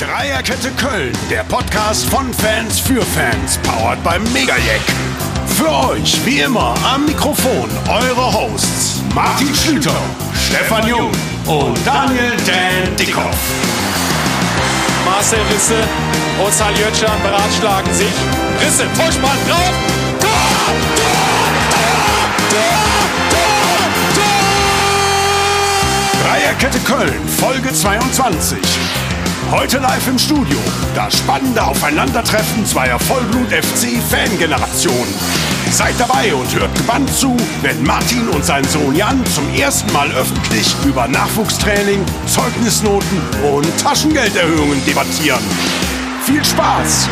Dreierkette Köln, der Podcast von Fans für Fans, powered beim Megajack. Für euch, wie immer, am Mikrofon eure Hosts Martin Schlüter, Stefan Jung und Daniel Dan Dickhoff. Marcel Risse und Saljötschan beratschlagen sich. Risse, Vorspann, drauf! Tor! Tor! Tor! Tor! Tor! Tor! Dreierkette Köln, Folge 22. Heute live im Studio. Das spannende Aufeinandertreffen zweier Vollblut-FC-Fangenerationen. Seid dabei und hört gebannt zu, wenn Martin und sein Sohn Jan zum ersten Mal öffentlich über Nachwuchstraining, Zeugnisnoten und Taschengelderhöhungen debattieren. Viel Spaß!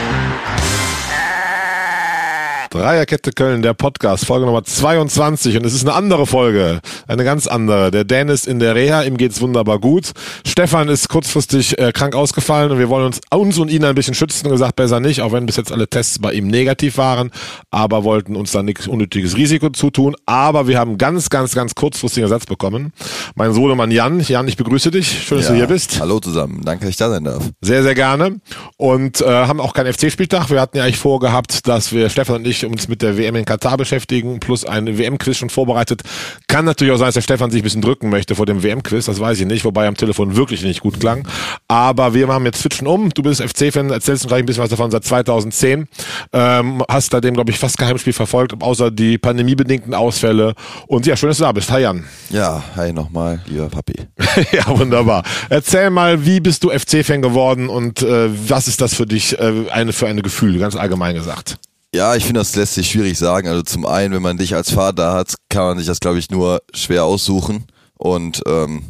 Dreierkette Köln, der Podcast, Folge Nummer 22 und es ist eine andere Folge, eine ganz andere. Der Dan ist in der Reha, ihm geht's wunderbar gut. Stefan ist kurzfristig äh, krank ausgefallen und wir wollen uns, uns und ihn ein bisschen schützen und gesagt, besser nicht, auch wenn bis jetzt alle Tests bei ihm negativ waren, aber wollten uns da nichts unnötiges Risiko zutun. Aber wir haben ganz, ganz, ganz kurzfristigen Ersatz bekommen. Mein Sohnemann Jan. Jan, ich begrüße dich. Schön, dass Ja, du hier bist. Hallo zusammen, danke, dass ich da sein darf. Sehr, sehr gerne. Und äh, haben auch keinen FC-Spieltag. Wir hatten ja eigentlich vorgehabt, dass wir, Stefan und ich, uns mit der WM in Katar beschäftigen, plus ein WM-Quiz schon vorbereitet. Kann natürlich auch sein, dass der Stefan sich ein bisschen drücken möchte vor dem WM-Quiz, das weiß ich nicht, wobei er am Telefon wirklich nicht gut klang. Aber wir machen jetzt switchen um. Du bist FC-Fan, erzählst uns gleich ein bisschen was davon seit 2010. Ähm, hast da dem, glaube ich, fast Geheimspiel verfolgt, außer die pandemiebedingten Ausfälle. Und ja, schön, dass du da bist. Hi Jan. Ja, hi nochmal, lieber Papi. ja, wunderbar. Erzähl mal, wie bist du FC-Fan geworden und äh, was ist das für dich äh, eine, für eine Gefühl, ganz allgemein gesagt? Ja, ich finde, das lässt sich schwierig sagen. Also zum einen, wenn man dich als Vater hat, kann man sich das, glaube ich, nur schwer aussuchen. Und ähm,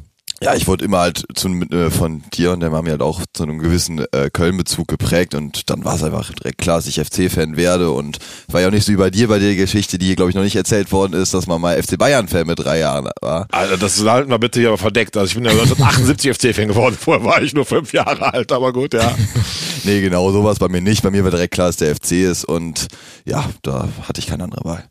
ja, ich wurde immer halt zu, äh, von dir und der Mami halt auch zu einem gewissen äh, Köln-Bezug geprägt und dann war es einfach direkt klar, dass ich FC-Fan werde und war ja auch nicht so wie bei dir bei der Geschichte, die glaube ich noch nicht erzählt worden ist, dass man mal FC Bayern-Fan mit drei Jahren war. Also das halten wir bitte hier aber verdeckt. Also ich bin ja 1978 FC-Fan geworden. Vorher war ich nur fünf Jahre alt, aber gut, ja. Nee, genau, sowas bei mir nicht. Bei mir war direkt klar, dass der FC ist und ja, da hatte ich keine andere Wahl.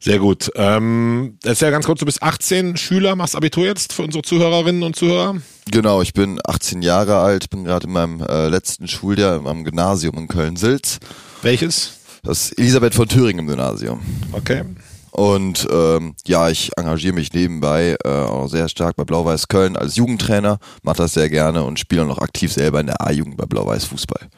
Sehr gut. Ähm, erzähl ganz kurz, du bist 18 Schüler, machst Abitur jetzt für unsere Zuhörerinnen und Zuhörer. Genau, ich bin 18 Jahre alt, bin gerade in meinem äh, letzten Schuljahr am Gymnasium in Köln-Sülz. Welches? Das Elisabeth von Thüringen Gymnasium. Okay. Und ähm, ja, ich engagiere mich nebenbei äh, auch sehr stark bei Blau-Weiß Köln als Jugendtrainer, mache das sehr gerne und spiele noch aktiv selber in der A-Jugend bei Blau-Weiß Fußball.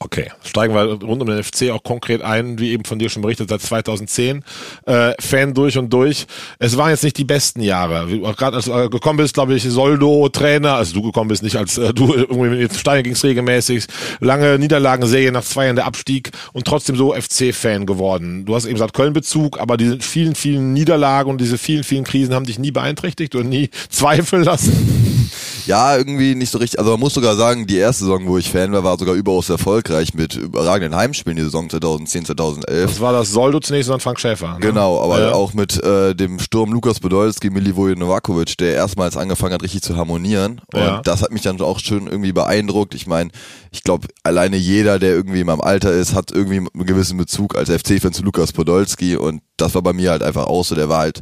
Okay, steigen wir rund um den FC auch konkret ein, wie eben von dir schon berichtet, seit 2010. Äh, Fan durch und durch. Es waren jetzt nicht die besten Jahre. Gerade als du gekommen bist, glaube ich, Soldo, Trainer, also du gekommen bist, nicht als äh, du irgendwie mit Stein ging's regelmäßig. Lange Niederlagenserie nach zwei Jahren der Abstieg und trotzdem so FC-Fan geworden. Du hast eben gesagt Köln-Bezug, aber diese vielen, vielen Niederlagen und diese vielen, vielen Krisen haben dich nie beeinträchtigt oder nie zweifeln lassen. Ja, irgendwie nicht so richtig. Also man muss sogar sagen, die erste Saison, wo ich Fan war, war sogar überaus erfolgreich mit überragenden Heimspielen, die Saison 2010, 2011. Das war das Soldo zunächst und dann Frank Schäfer. Ne? Genau, aber Ja. auch mit äh, dem Sturm Lukas Podolski, Milivoje Novakovic, der erstmals angefangen hat, richtig zu harmonieren. Und Ja. das hat mich dann auch schon irgendwie beeindruckt. Ich meine, ich glaube, alleine jeder, der irgendwie in meinem Alter ist, hat irgendwie einen gewissen Bezug als FC-Fan zu Lukas Podolski. Und das war bei mir halt einfach auch so. Der war halt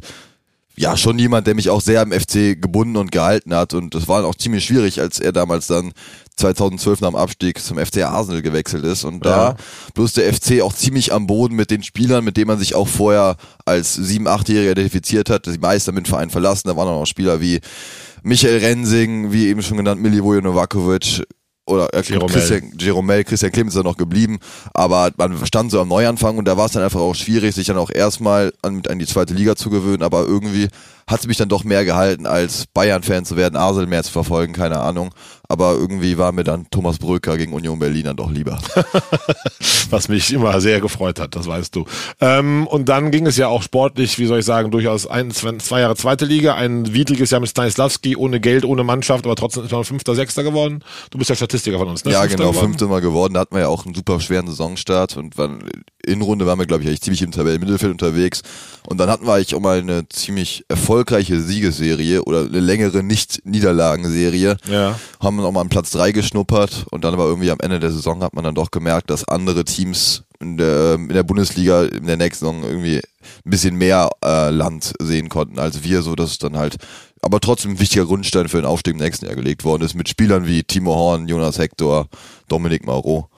ja, schon jemand, der mich auch sehr am FC gebunden und gehalten hat. Und das war auch ziemlich schwierig, als er damals dann 2012 nach dem Abstieg zum FC Arsenal gewechselt ist. Und da Ja. bloß der FC auch ziemlich am Boden mit den Spielern, mit denen man sich auch vorher als 7-, 8-Jähriger identifiziert hat. Die meisten haben den Verein verlassen. Da waren auch noch Spieler wie Michael Rensing, wie eben schon genannt, Milivoje Novakovic oder äh, Jeromel. Christian Jeromel, Christian Clemens ist da noch geblieben, aber man stand so am Neuanfang und da war es dann einfach auch schwierig, sich dann auch erstmal an, an die zweite Liga zu gewöhnen, aber irgendwie hat es mich dann doch mehr gehalten, als Bayern-Fan zu werden, Arsenal mehr zu verfolgen, keine Ahnung. Aber irgendwie war mir dann Thomas Bröker gegen Union Berlin dann doch lieber. was mich immer sehr gefreut hat, das weißt du. Ähm, und dann ging es ja auch sportlich, wie soll ich sagen, durchaus ein, zwei, Jahre zweite Liga, ein widriges Jahr mit Stanislavski, ohne Geld, ohne Mannschaft, aber trotzdem ist man Fünfter, Sechster geworden. Du bist ja Statistiker von uns, ne? Ja, Fünfter genau, geworden. fünfte Mal geworden. Da hatten wir ja auch einen super schweren Saisonstart und waren, in Runde waren wir, glaube ich, eigentlich ziemlich im Tabellenmittelfeld unterwegs. Und dann hatten wir eigentlich auch mal eine ziemlich erfolgreiche Siegesserie oder eine längere Nicht-Niederlagenserie. Ja. Haben dann auch mal an Platz drei geschnuppert und dann aber irgendwie am Ende der Saison hat man dann doch gemerkt, dass andere Teams in der, in der Bundesliga in der nächsten Saison irgendwie ein bisschen mehr äh, Land sehen konnten als wir, so dass es dann halt aber trotzdem ein wichtiger Grundstein für den Aufstieg im nächsten Jahr gelegt worden ist, mit Spielern wie Timo Horn, Jonas Hector, Dominik Mauro.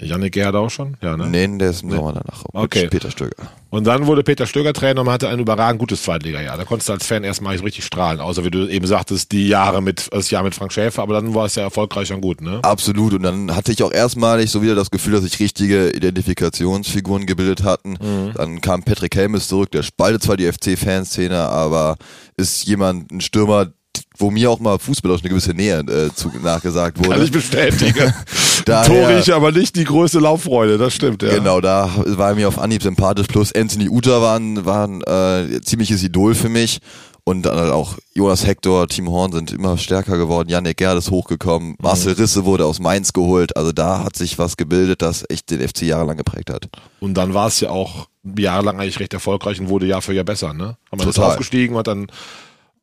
Janik Gerhard auch schon? Ja, ne? Nee, der ist im Sommer danach. Okay. Peter Stöger. Und dann wurde Peter Stöger Trainer und man hatte ein überragend gutes Zweitliga-Jahr. Da konntest du als Fan erstmal so richtig strahlen, außer wie du eben sagtest, die Jahre mit, das Jahr mit Frank Schäfer, aber dann war es ja erfolgreich und gut, ne? Absolut. Und dann hatte ich auch erstmalig so wieder das Gefühl, dass sich richtige Identifikationsfiguren gebildet hatten. Dann kam Patrick Helmes zurück, der spaltet zwar die FC-Fanszene, aber ist jemand, ein Stürmer, wo mir auch mal fußballerisch eine gewisse Nähe äh, zu, nachgesagt wurde. Kann ich bestätigen. Daher- Torig, aber nicht die größte Lauffreude, das stimmt, ja. Genau, da war er mir auf Anhieb sympathisch. Plus Anthony Uta war ein, äh, ziemliches Idol für mich. Und dann halt auch Jonas Hector, Team Horn sind immer stärker geworden. Yannick Gerd ist hochgekommen. Marcel Risse wurde aus Mainz geholt. Also da hat sich was gebildet, das echt den FC jahrelang geprägt hat. Und dann war es ja auch jahrelang eigentlich recht erfolgreich und wurde Jahr für Jahr besser, ne? Haben wir das aufgestiegen, hat dann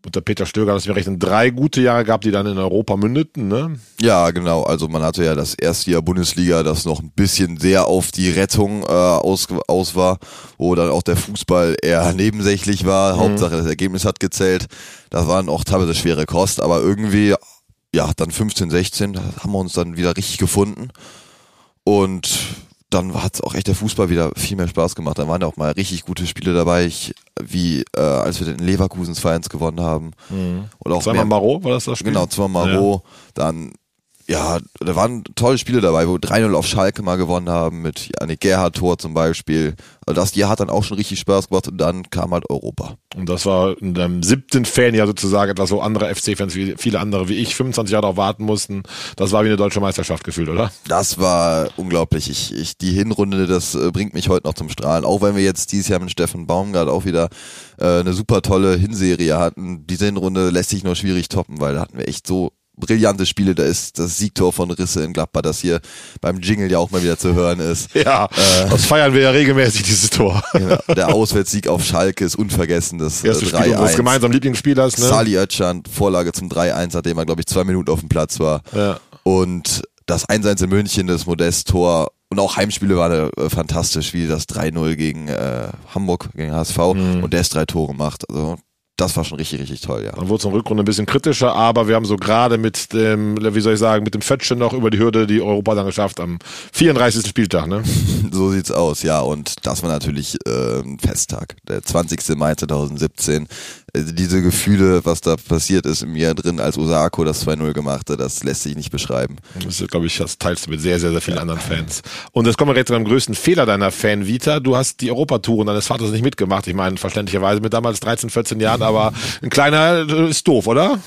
unter Peter Stöger, das wir rechnen, drei gute Jahre gehabt, die dann in Europa mündeten, ne? Ja, genau. Also man hatte ja das erste Jahr Bundesliga, das noch ein bisschen sehr auf die Rettung äh, aus, aus war, wo dann auch der Fußball eher nebensächlich war. Hauptsache das Ergebnis hat gezählt. Das waren auch teilweise schwere Kost, aber irgendwie, ja, dann 15, 16 da haben wir uns dann wieder richtig gefunden. Und dann hat auch echt der Fußball wieder viel mehr Spaß gemacht. Dann waren ja auch mal richtig gute Spiele dabei, ich, wie äh, als wir den Leverkusen 2-1 gewonnen haben. Oder auch Zweimal Marot, war das das Spiel? Genau, zweimal Maro, dann ja, da waren tolle Spiele dabei, wo 3-0 auf Schalke mal gewonnen haben, mit Janik Gerhard Tor zum Beispiel. Also das Jahr hat dann auch schon richtig Spaß gemacht und dann kam halt Europa. Und das war in deinem siebten Fanjahr sozusagen etwas, wo andere FC-Fans, wie viele andere wie ich, 25 Jahre darauf warten mussten. Das war wie eine deutsche Meisterschaft gefühlt, oder? Das war unglaublich. Ich, ich, die Hinrunde, das äh, bringt mich heute noch zum Strahlen. Auch wenn wir jetzt dieses Jahr mit Steffen Baumgart auch wieder äh, eine super tolle Hinserie hatten. Diese Hinrunde lässt sich nur schwierig toppen, weil da hatten wir echt so brillante Spiele. Da ist das Siegtor von Risse in Gladbach, das hier beim Jingle ja auch mal wieder zu hören ist. Ja, das feiern wir ja regelmäßig, dieses Tor. Genau, der Auswärtssieg auf Schalke ist unvergessen. Das äh, Erste Spiel unseres 3-1. gemeinsamen Lieblingsspielers, ne? Sali Özcan, Vorlage zum 3-1, nachdem er, glaube ich, zwei Minuten auf dem Platz war. Ja. Und das 1-1 in München, das Modest-Tor. Und auch Heimspiele waren äh, fantastisch, wie das 3-0 gegen äh, Hamburg, gegen HSV Mhm. und Dest drei Tore macht. Also das war schon richtig, richtig toll, ja. Dann wurde es in der Rückrunde ein bisschen kritischer, aber wir haben so gerade mit dem, wie soll ich sagen, mit dem Fötchen noch über die Hürde die Europa dann geschafft am 34. Spieltag, ne? So sieht's aus, ja. Und das war natürlich äh, ein Festtag, der 20. Mai 2017. Äh, diese Gefühle, was da passiert ist in mir drin, als Osako das 2-0 gemachte, das lässt sich nicht beschreiben. Das ist, glaube ich, das teilst du mit sehr, sehr, sehr vielen anderen Fans. Und jetzt kommen wir jetzt zu einem größten Fehler deiner Fan-Vita. Du hast die Europatouren deines Vaters nicht mitgemacht. Ich meine, verständlicherweise mit damals 13, 14 Jahren, aber ein kleiner äh, ist doof, oder?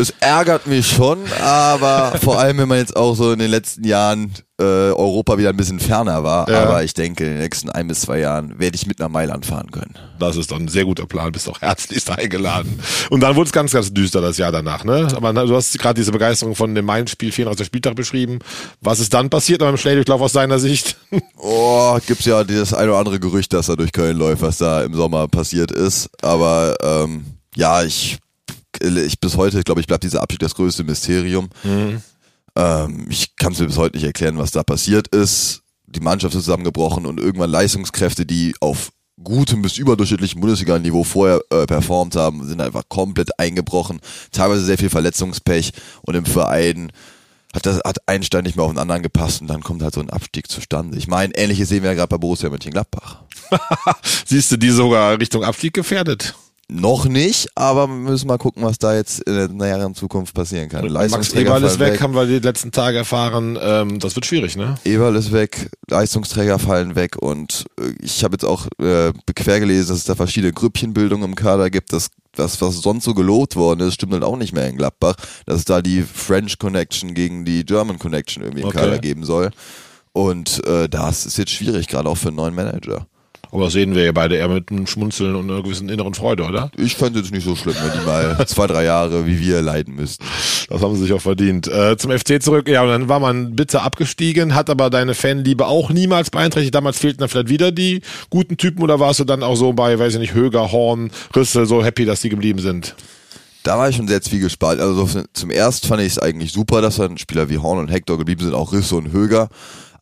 Es ärgert mich schon, aber vor allem, wenn man jetzt auch so in den letzten Jahren äh, Europa wieder ein bisschen ferner war. Ja. Aber ich denke, in den nächsten ein bis zwei Jahren werde ich mit nach Mailand fahren können. Das ist doch ein sehr guter Plan, bist auch herzlichst eingeladen. Und dann wurde es ganz, ganz düster das Jahr danach, ne? Aber du hast gerade diese Begeisterung von dem Main-Spiel 34. Spieltag beschrieben. Was ist dann passiert beim Schnelldurchlauf aus deiner Sicht? Oh, gibt's ja das ein oder andere Gerücht, dass er durch Köln läuft, was da im Sommer passiert ist. Aber ähm, ja, ich, ich bis heute, glaube ich, bleibt dieser Abschied das größte Mysterium. Ähm, ich kann es mir bis heute nicht erklären, was da passiert ist. Die Mannschaft ist zusammengebrochen und irgendwann Leistungskräfte, die auf gutem bis überdurchschnittlichem Bundesliga-Niveau vorher äh, performt haben, sind einfach komplett eingebrochen. Teilweise sehr viel Verletzungspech und im Verein hat das hat ein Stein nicht mehr auf den anderen gepasst und dann kommt halt so ein Abstieg zustande. Ich meine, ähnliches sehen wir ja gerade bei Borussia Mönchengladbach. Siehst du die sogar Richtung Abstieg gefährdet? Noch nicht, aber wir müssen mal gucken, was da jetzt in der näheren Zukunft passieren kann. Max Eberl ist fallen weg, haben wir die letzten Tage erfahren. Ähm, das wird schwierig, ne? Eberl ist weg, Leistungsträger fallen weg und äh, ich habe jetzt auch äh, quer gelesen, dass es da verschiedene Grüppchenbildungen im Kader gibt. Das, das, was sonst so gelobt worden ist, stimmt dann auch nicht mehr in Gladbach, dass es da die French Connection gegen die German Connection irgendwie im Okay. Kader geben soll. Und äh, das ist jetzt schwierig, gerade auch für einen neuen Manager. Aber das sehen wir ja beide eher mit einem Schmunzeln und einer gewissen inneren Freude, oder? Ich fände es nicht so schlimm, wenn die mal zwei, drei Jahre wie wir leiden müssten. Das haben sie sich auch verdient. Äh, zum FC zurück, ja, und dann war man bitter abgestiegen, hat aber deine Fanliebe auch niemals beeinträchtigt. Damals fehlten dann vielleicht wieder die guten Typen oder warst du dann auch so bei, weiß ich nicht, Höger, Horn, Risse, so happy, dass die geblieben sind? Da war ich schon sehr zwiegespalten. Also so zum erst fand ich es eigentlich super, dass dann Spieler wie Horn und Hector geblieben sind, auch Risse und Höger.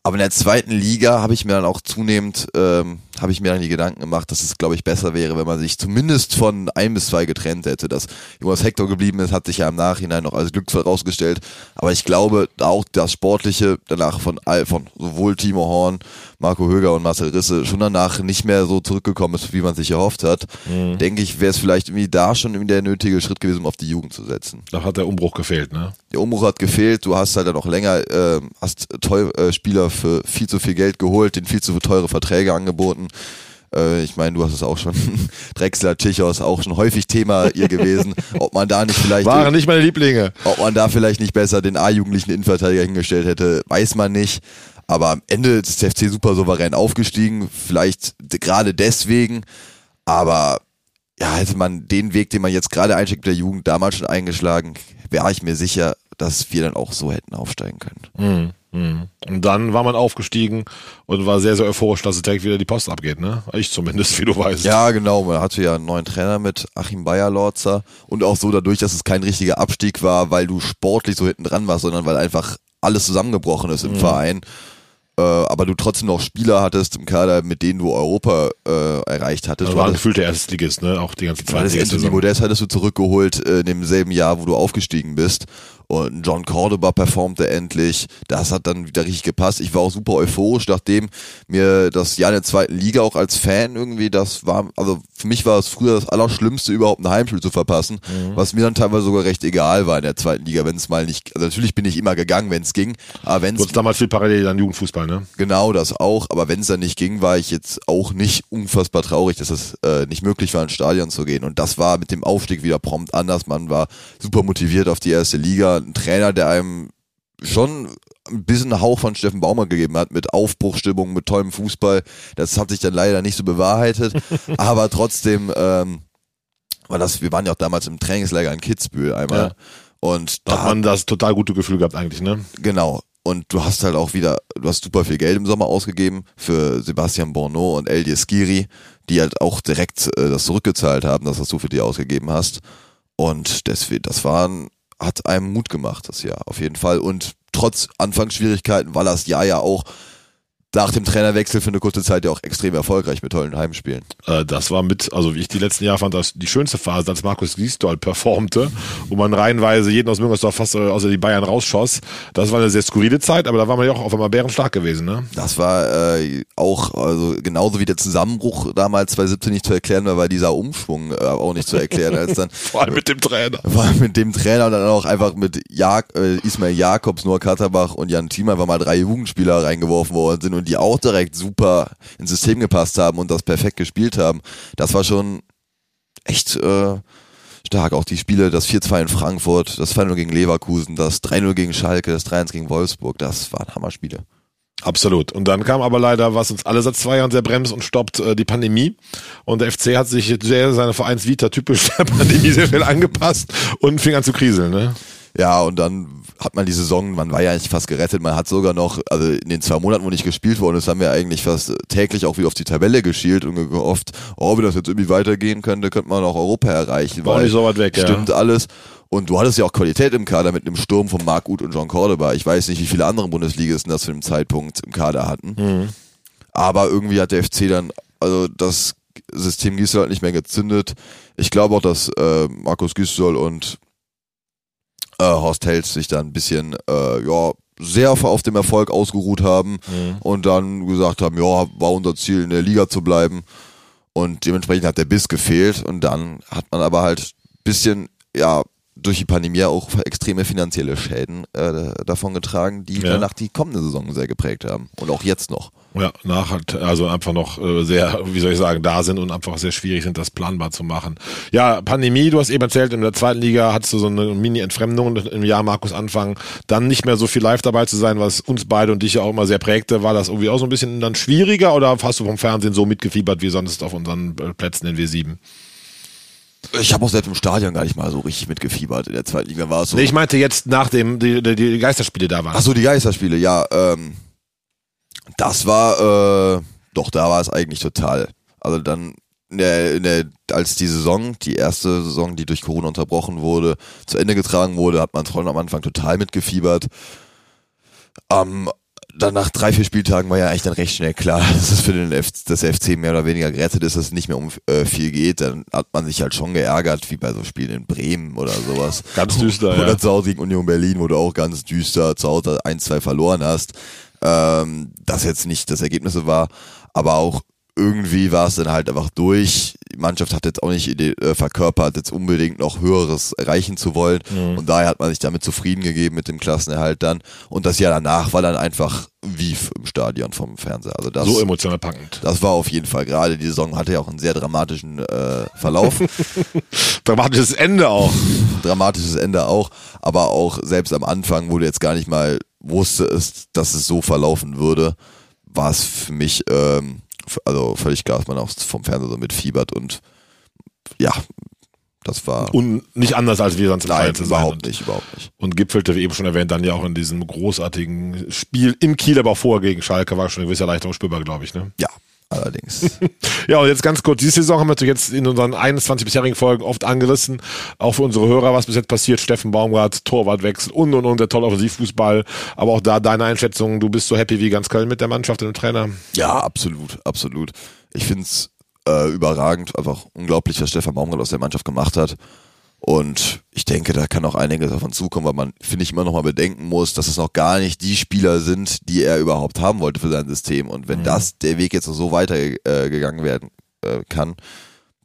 Aber in der zweiten Liga habe ich mir dann auch zunehmend ähm, habe ich mir dann die Gedanken gemacht, dass es, glaube ich, besser wäre, wenn man sich zumindest von ein bis zwei getrennt hätte. Dass Jonas Hector geblieben ist, hat sich ja im Nachhinein noch als Glücksfall rausgestellt. Aber ich glaube, auch das Sportliche danach von, von sowohl Timo Horn, Marco Höger und Marcel Risse schon danach nicht mehr so zurückgekommen ist, wie man sich erhofft hat, mhm. denke ich, wäre es vielleicht irgendwie da schon irgendwie der nötige Schritt gewesen, um auf die Jugend zu setzen. Da hat der Umbruch gefehlt, ne? Der Umbruch hat gefehlt. Du hast halt dann auch länger, äh, hast teuer, äh, Spieler für viel zu viel Geld geholt, den viel zu teure Verträge angeboten. Äh, ich meine, du hast es auch schon, Drexler, Tichos, auch schon häufig Thema ihr gewesen. Ob man da nicht vielleicht. Waren nicht meine Lieblinge. Ob man da vielleicht nicht besser den A-jugendlichen Innenverteidiger hingestellt hätte, weiß man nicht. Aber am Ende ist der FC super souverän aufgestiegen. Vielleicht gerade deswegen. Aber ja, hätte man den Weg, den man jetzt gerade einschickt mit der Jugend, damals schon eingeschlagen, wäre ich mir sicher, dass wir dann auch so hätten aufsteigen können. Mhm. Mhm. Und dann war man aufgestiegen und war sehr, sehr euphorisch, dass es direkt wieder die Post abgeht, ne? Ich zumindest, wie du weißt. Ja, genau. Man hatte ja einen neuen Trainer mit Achim Bayer-Lorzer und auch so dadurch, dass es kein richtiger Abstieg war, weil du sportlich so hinten dran warst, sondern weil einfach alles zusammengebrochen ist im mhm. Verein äh, aber du trotzdem noch Spieler hattest im Kader, mit denen du Europa äh, erreicht hattest. Also war ein gefühlter Erstligist, ne? Auch die ganze Zeit. Das Modest hattest du zurückgeholt äh, in dem selben Jahr, wo du aufgestiegen bist. Und John Cordoba performte endlich. Das hat dann wieder richtig gepasst. Ich war auch super euphorisch, nachdem mir das Jahr in der zweiten Liga auch als Fan irgendwie, das war, also für mich war es früher das Allerschlimmste, überhaupt ein Heimspiel zu verpassen, mhm. was mir dann teilweise sogar recht egal war in der zweiten Liga, wenn es mal nicht, also natürlich bin ich immer gegangen, wenn es ging, aber wenn es... damals viel parallel an Jugendfußball, ne? Genau, das auch, aber wenn es dann nicht ging, war ich jetzt auch nicht unfassbar traurig, dass es äh, nicht möglich war, ins Stadion zu gehen und das war mit dem Aufstieg wieder prompt anders, man war super motiviert auf die erste Liga, ein Trainer, der einem schon ein bisschen Hauch von Steffen Baumer gegeben hat mit Aufbruchstimmung, mit tollem Fußball. Das hat sich dann leider nicht so bewahrheitet, aber trotzdem ähm, war das, wir waren ja auch damals im Trainingslager in Kitzbühel einmal. Ja. Und da, da hat man das total gute Gefühl gehabt eigentlich, ne? Genau. Und du hast halt auch wieder, du hast super viel Geld im Sommer ausgegeben für Sebastian Borneau und Eldie Skiri, die halt auch direkt äh, das zurückgezahlt haben, das, was du für die ausgegeben hast. Und deswegen, das waren hat einem Mut gemacht das Jahr, auf jeden Fall. Und trotz Anfangsschwierigkeiten war das Jahr ja auch nach dem Trainerwechsel für eine kurze Zeit ja auch extrem erfolgreich mit tollen Heimspielen. Äh, das war mit, also wie ich die letzten Jahre fand, das die schönste Phase, als Markus Giesdoll performte, wo man reihenweise jeden aus Müngersdorf fast äh, außer die Bayern rausschoss. Das war eine sehr skurrile Zeit, aber da war man ja auch auf einmal bärenstark gewesen, ne? Das war äh, auch, also genauso wie der Zusammenbruch damals 2017 nicht zu erklären war, war dieser Umschwung äh, auch nicht zu erklären, als dann. Vor allem mit dem Trainer. Vor allem mit dem Trainer und dann auch einfach mit Jak äh, Ismail Jakobs, Noah Katterbach und Jan Thiem einfach mal drei Jugendspieler reingeworfen worden sind und die auch direkt super ins System gepasst haben und das perfekt gespielt haben. Das war schon echt äh, stark. Auch die Spiele, das 4-2 in Frankfurt, das 2-0 gegen Leverkusen, das 3-0 gegen Schalke, das 3-1 gegen Wolfsburg, das waren Hammerspiele. Absolut. Und dann kam aber leider, was uns alle seit zwei Jahren sehr bremst und stoppt, äh, die Pandemie. Und der FC hat sich sehr seine Vereinsvita typisch der Pandemie sehr viel angepasst und fing an zu kriseln. Ne? Ja, und dann hat man die Saison, man war ja eigentlich fast gerettet, man hat sogar noch, also in den zwei Monaten, wo nicht gespielt worden ist, haben wir eigentlich fast täglich auch wieder auf die Tabelle geschielt und gehofft, oh, wenn das jetzt irgendwie weitergehen könnte, könnte man auch Europa erreichen. War nicht so weit weg, Stimmt ja. alles. Und du hattest ja auch Qualität im Kader mit einem Sturm von Marc Uth und John Cordoba. Ich weiß nicht, wie viele andere Bundesligisten das zu dem Zeitpunkt im Kader hatten. Mhm. Aber irgendwie hat der FC dann, also das System Gisdol halt nicht mehr gezündet. Ich glaube auch, dass äh, Markus Gisdol und äh, Horst Held sich dann ein bisschen, äh, ja, sehr auf dem Erfolg ausgeruht haben mhm. und dann gesagt haben, ja, war unser Ziel in der Liga zu bleiben und dementsprechend hat der Biss gefehlt und dann hat man aber halt bisschen, ja, durch die Pandemie auch extreme finanzielle Schäden äh, davon getragen, die ja. danach die kommende Saison sehr geprägt haben und auch jetzt noch. Ja, nach halt, also einfach noch äh, sehr, wie soll ich sagen, da sind und einfach sehr schwierig sind, das planbar zu machen. Ja, Pandemie, du hast eben erzählt, in der zweiten Liga hattest du so eine Mini-Entfremdung im Jahr Markus Anfang, dann nicht mehr so viel live dabei zu sein, was uns beide und dich ja auch immer sehr prägte. War das irgendwie auch so ein bisschen dann schwieriger oder hast du vom Fernsehen so mitgefiebert wie sonst auf unseren äh, Plätzen in W7? Ich habe auch selbst im Stadion gar nicht mal so richtig mitgefiebert. In der zweiten Liga war es so. Nee, ich meinte jetzt nach-dem die, die, die Geisterspiele da waren. Ach so, die Geisterspiele, ja. Ähm, das war, äh, doch, da war es eigentlich total. Also dann, in der, in der, als die Saison, die erste Saison, die durch Corona unterbrochen wurde, zu Ende getragen wurde, hat man am Anfang total mitgefiebert. Ähm, dann nach drei, vier Spieltagen war ja eigentlich dann recht schnell klar, dass es für den F das FC mehr oder weniger gerettet ist, dass es nicht mehr um äh, viel geht. Dann hat man sich halt schon geärgert, wie bei so Spielen in Bremen oder sowas. Ganz düster, Oder ja. zu Hause gegen Union Berlin, wo du auch ganz düster zu Hause 1-2 verloren hast. Ähm, das jetzt nicht das Ergebnisse war, aber auch irgendwie war es dann halt einfach durch. Die Mannschaft hat jetzt auch nicht ide- äh, verkörpert, jetzt unbedingt noch Höheres erreichen zu wollen. Mhm. Und daher hat man sich damit zufrieden gegeben mit dem Klassenerhalt dann. Und das Jahr danach war dann einfach wie im Stadion vom Fernseher. Also das, So emotional packend. das war auf jeden Fall gerade. Die Saison hatte ja auch einen sehr dramatischen äh, Verlauf. Dramatisches Ende auch. dramatisches Ende auch, aber auch selbst am Anfang, wo du jetzt gar nicht mal wusstest, dass es so verlaufen würde, war es für mich ähm, also völlig klar, dass man auch vom Fernseher so mitfiebert und ja, das war Und nicht anders als wir sonst im nein, überhaupt nicht, überhaupt nicht. Und gipfelte, wie eben schon erwähnt, dann ja auch in diesem großartigen Spiel in Kiel, aber auch vorher gegen Schalke, war schon eine gewisse Erleichterung spürbar, glaube ich. Ne? Ja, allerdings. Ja, und jetzt ganz kurz, diese Saison haben wir natürlich jetzt in unseren 21 bisherigen Folgen oft angerissen. Auch für unsere Hörer, was bis jetzt passiert. Steffen Baumgart, Torwartwechsel und und und der tolle Offensivfußball. Aber auch da deine Einschätzung, du bist so happy wie ganz Köln mit der Mannschaft und dem Trainer. Ja, absolut, absolut. Ich find's äh, überragend, einfach unglaublich, was Stefan Baumgart aus der Mannschaft gemacht hat. Und ich denke, da kann auch einiges davon zukommen, weil man, finde ich, immer noch mal bedenken muss, dass es noch gar nicht die Spieler sind, die er überhaupt haben wollte für sein System. Und wenn das der Weg jetzt so weitergegangen äh, werden äh, kann,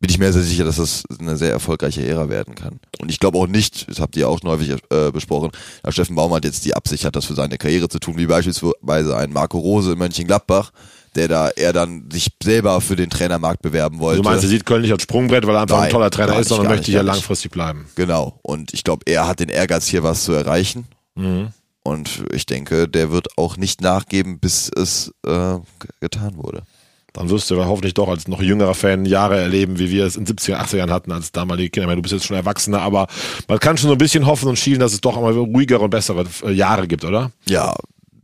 bin ich mir sehr sicher, dass das eine sehr erfolgreiche Ära werden kann. Und ich glaube auch nicht, das habt ihr auch schon häufig äh, besprochen, dass Steffen Baumgart jetzt die Absicht hat, das für seine Karriere zu tun, wie beispielsweise ein Marco Rose in Mönchengladbach, der da er dann sich selber für den Trainermarkt bewerben wollte. Du meinst, er sieht Köln nicht als Sprungbrett, weil er einfach Nein, ein toller Trainer ist, sondern möchte hier langfristig bleiben. Genau. Und ich glaube, er hat den Ehrgeiz, hier was zu erreichen. Mhm. Und ich denke, der wird auch nicht nachgeben, bis es äh, ge- getan wurde. Dann wirst du hoffentlich doch als noch jüngerer Fan Jahre erleben, wie wir es in 70er, 80er Jahren hatten als damalige Kinder. Ich meine, Du bist jetzt schon Erwachsener, aber man kann schon so ein bisschen hoffen und schielen, dass es doch einmal ruhigere und bessere äh, Jahre gibt, oder? Ja,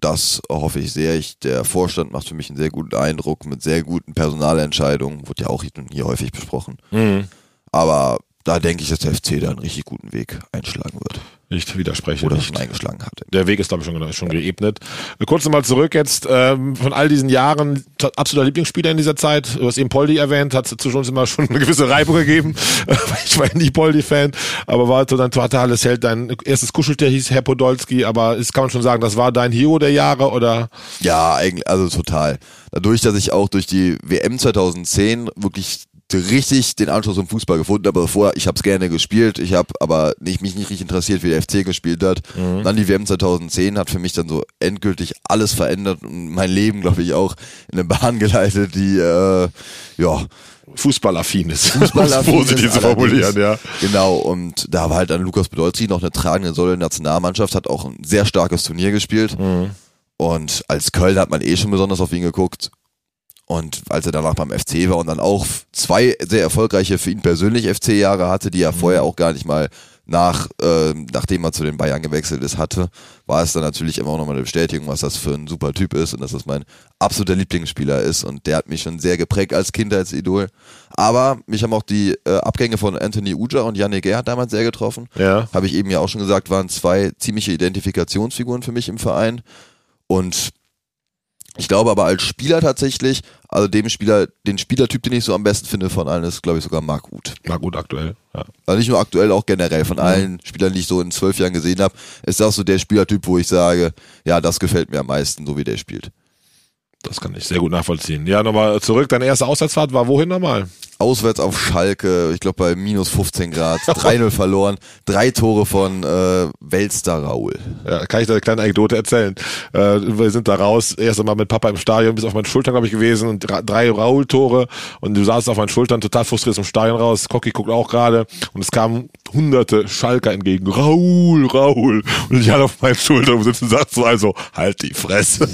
das hoffe ich sehr. Ich, der Vorstand macht für mich einen sehr guten Eindruck mit sehr guten Personalentscheidungen. Wurde ja auch hier, hier häufig besprochen. Aber da denke ich, dass der FC da einen richtig guten Weg einschlagen wird. Ich widerspreche Oder nicht. schon eingeschlagen hat. Der Weg ist, glaube ich, schon, schon geebnet. Kurz nochmal zurück jetzt ähm, von all diesen Jahren, absoluter Lieblingsspieler in dieser Zeit. Du hast eben Poldi erwähnt, hat zwischen uns immer schon eine gewisse Reibung gegeben. ich war ja nie Poldi-Fan, aber war so dein totales Held. Dein erstes Kuscheltier hieß Herr Podolski, aber ist, kann man schon sagen, das war dein Hero der Jahre oder? Ja, eigentlich, also total. Dadurch, dass ich auch durch die WM 2010 wirklich richtig den Anschluss im Fußball gefunden. Also vorher, ich habe es gerne gespielt, ich habe aber nicht, mich nicht richtig interessiert, wie der FC gespielt hat. Dann die WM 2010 hat für mich dann so endgültig alles verändert und mein Leben, glaube ich, auch in eine Bahn geleitet, die äh, ja Fußballaffin ist. Fußballaffin positiv zu formulieren, ja. Genau, und da war halt dann Lukas Podolski noch eine tragende Säule der Nationalmannschaft, hat auch ein sehr starkes Turnier gespielt. Und als Köln hat man eh schon besonders auf ihn geguckt. Und als er danach beim FC war und dann auch zwei sehr erfolgreiche für ihn persönlich FC-Jahre hatte, die er vorher auch gar nicht mal nach, äh, nachdem er zu den Bayern gewechselt ist, hatte, war es dann natürlich immer auch nochmal eine Bestätigung, was das für ein super Typ ist und dass das mein absoluter Lieblingsspieler ist. Und der hat mich schon sehr geprägt als Kindheitsidol. Aber mich haben auch die äh, Abgänge von Anthony Uja und Yannick Gerhardt damals sehr getroffen. Ja. Habe ich eben ja auch schon gesagt, waren zwei ziemliche Identifikationsfiguren für mich im Verein. Und ich glaube aber als Spieler tatsächlich, also dem Spieler, den Spielertyp, den ich so am besten finde von allen, ist, glaube ich, sogar Marc Uth. Na gut, aktuell. Ja. Also nicht nur aktuell, auch generell von allen Spielern, die ich so in zwölf Jahren gesehen habe, ist das so der Spielertyp, wo ich sage, ja, das gefällt mir am meisten, so wie der spielt. Das kann ich sehr gut nachvollziehen. Ja, nochmal zurück. Deine erste Auswärtsfahrt war wohin nochmal? Auswärts auf Schalke, ich glaube bei minus 15 Grad, 3-0 verloren, drei Tore von äh, Weltstar Raul. Ja, kann ich da eine kleine Anekdote erzählen. Äh, wir sind da raus, erst einmal mit Papa im Stadion, bis auf meinen Schultern, glaube ich, gewesen und drei Raul-Tore und du saßt auf meinen Schultern, total frustriert dem Stadion raus. Cocky guckt auch gerade und es kamen hunderte Schalker entgegen. Raul, Raul. Und ich hatte auf meinen Schultern sitzen und sagte so also, halt die Fresse.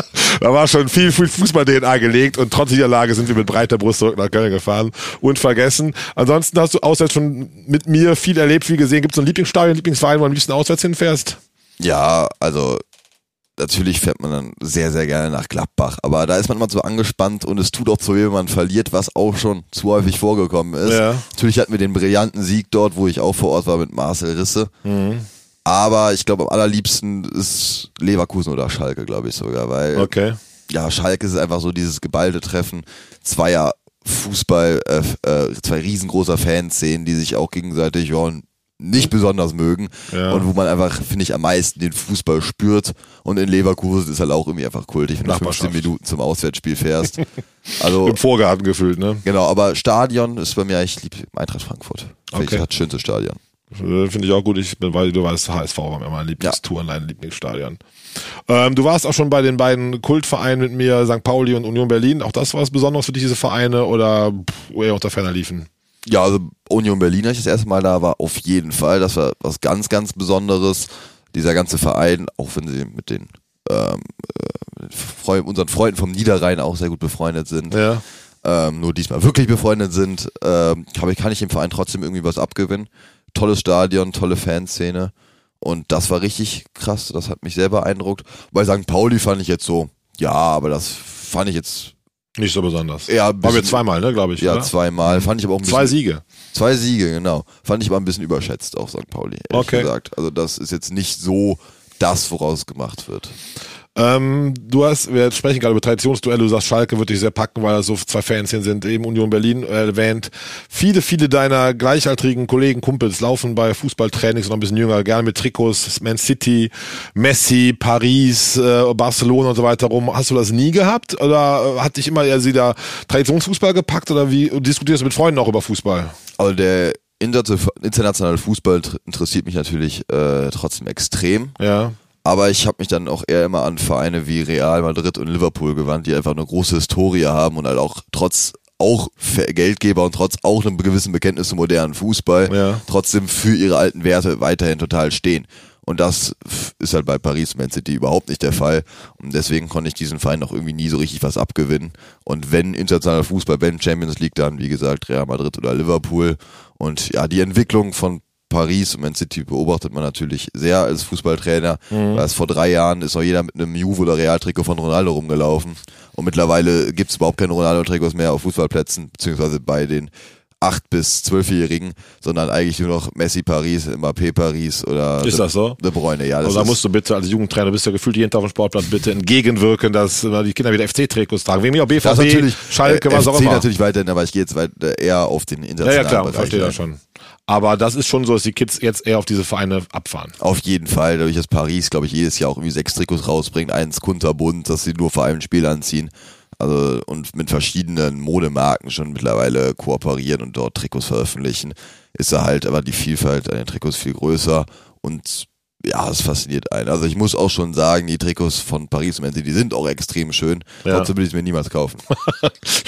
da war schon viel, viel Fußball-DNA gelegt und trotz dieser Lage sind wir mit breiter Brust zurück nach Köln gefahren. Unvergessen. Ansonsten hast du auswärts schon mit mir viel erlebt, viel gesehen. Gibt es so ein Lieblingsstadion, Lieblingsverein, wo du am liebsten auswärts hinfährst? Ja, also natürlich fährt man dann sehr, sehr gerne nach Gladbach, aber da ist man immer so angespannt und es tut auch zu weh, wenn man verliert, was auch schon zu häufig vorgekommen ist. Ja. Natürlich hatten wir den brillanten Sieg dort, wo ich auch vor Ort war mit Marcel Risse. Aber ich glaube, am allerliebsten ist Leverkusen oder Schalke, glaube ich sogar, weil Okay. ja, Schalke ist einfach so dieses geballte Treffen zweier Fußball, äh, äh, zwei riesengroßer Fanszenen, die sich auch gegenseitig ja, nicht besonders mögen Ja. und wo man einfach, finde ich, am meisten den Fußball spürt und in Leverkusen ist halt auch irgendwie einfach kultig, wenn du 15 Nachbarschaft. Minuten zum Auswärtsspiel fährst. Also, Im Vorgarten gefühlt, ne? genau, aber Stadion ist bei mir, ich liebe Eintracht Frankfurt. Finde Okay. ich das schönste Stadion. Äh, Finde ich auch gut. Ich bin, weil du weißt, HSV war immer mein Lieblingstour, mein Lieblingsstadion. Ähm, du warst auch schon bei den beiden Kultvereinen mit mir, St. Pauli und Union Berlin. Auch das war was Besonderes für dich, diese Vereine, oder pff, eher unter ferner liefen? Ja, also Union Berlin, als ich das erste Mal da war, auf jeden Fall. Das war was ganz, ganz Besonderes. Dieser ganze Verein, auch wenn sie mit den ähm, äh, Freu unseren Freunden vom Niederrhein auch sehr gut befreundet sind, Ja. ähm, nur diesmal wirklich befreundet sind, ähm, ich, kann ich dem Verein trotzdem irgendwie was abgewinnen. Tolles Stadion, tolle Fanszene. Und das war richtig krass. Das hat mich sehr beeindruckt. Bei St. Pauli fand ich jetzt so, ja, aber das fand ich jetzt Nicht so besonders. ein Waren wir zweimal, ne, glaube ich. Ja, oder? zweimal. Fand ich aber auch ein bisschen Zwei Siege. Zwei Siege, genau. Fand ich aber ein bisschen überschätzt, auch St. Pauli, ehrlich Okay. gesagt. Also das ist jetzt nicht so das, woraus gemacht wird. Ähm, du hast, wir sprechen gerade über Traditionsduelle, du sagst, Schalke wird dich sehr packen, weil das so zwei Fanszenen sind, eben Union Berlin äh, erwähnt. Viele, viele deiner gleichaltrigen Kollegen, Kumpels laufen bei Fußballtrainings noch ein bisschen jünger, gerne mit Trikots, Man City, Messi, Paris, äh, Barcelona und so weiter rum. Hast du das nie gehabt? Oder äh, hat dich immer eher sie da Traditionsfußball gepackt oder wie diskutierst du mit Freunden auch über Fußball? Also der inter- internationale Fußball interessiert mich natürlich äh, trotzdem extrem. Ja. Aber ich habe mich dann auch eher immer an Vereine wie Real Madrid und Liverpool gewandt, die einfach eine große Historie haben und halt auch trotz auch Geldgeber und trotz auch einem gewissen Bekenntnis zum modernen Fußball Ja. trotzdem für ihre alten Werte weiterhin total stehen. Und das ist halt bei Paris Man City überhaupt nicht der Fall. Und deswegen konnte ich diesen Verein auch irgendwie nie so richtig was abgewinnen. Und wenn internationaler Fußball, wenn Champions League, dann wie gesagt Real Madrid oder Liverpool. Und ja, die Entwicklung von Paris und Man City beobachtet man natürlich sehr als Fußballtrainer. Weil es vor drei Jahren ist noch jeder mit einem Juve oder Real-Trikot von Ronaldo rumgelaufen. Und mittlerweile gibt es überhaupt keine Ronaldo-Trikots mehr auf Fußballplätzen, beziehungsweise bei den 8- bis 12-Jährigen, sondern eigentlich nur noch Messi Paris, Mbappé Paris oder Ist De, das so? De Bruyne. Ja, Also da musst du bitte als Jugendtrainer, bist ja gefühlt jeden Tag auf dem Sportplatz, bitte entgegenwirken, dass äh, die Kinder wieder FC-Trikots tragen. Mir auch BVB, das natürlich Schalke, äh, was FC auch immer. natürlich weiterhin, aber ich gehe jetzt weiter, eher auf den Ja, internationalen ja, klar, Bereich. verstehe das schon. Aber das ist schon so, dass die Kids jetzt eher auf diese Vereine abfahren. Auf jeden Fall, dadurch, dass Paris, glaube ich, jedes Jahr auch irgendwie sechs Trikots rausbringt, eins kunterbunt, dass sie nur vor einem Spiel anziehen. Also und mit verschiedenen Modemarken schon mittlerweile kooperieren und dort Trikots veröffentlichen, ist da halt aber die Vielfalt an den Trikots viel größer und ja, es fasziniert einen. Also ich muss auch schon sagen, die Trikots von Paris Man City, die sind auch extrem schön. Ja. Trotzdem will ich es mir niemals kaufen.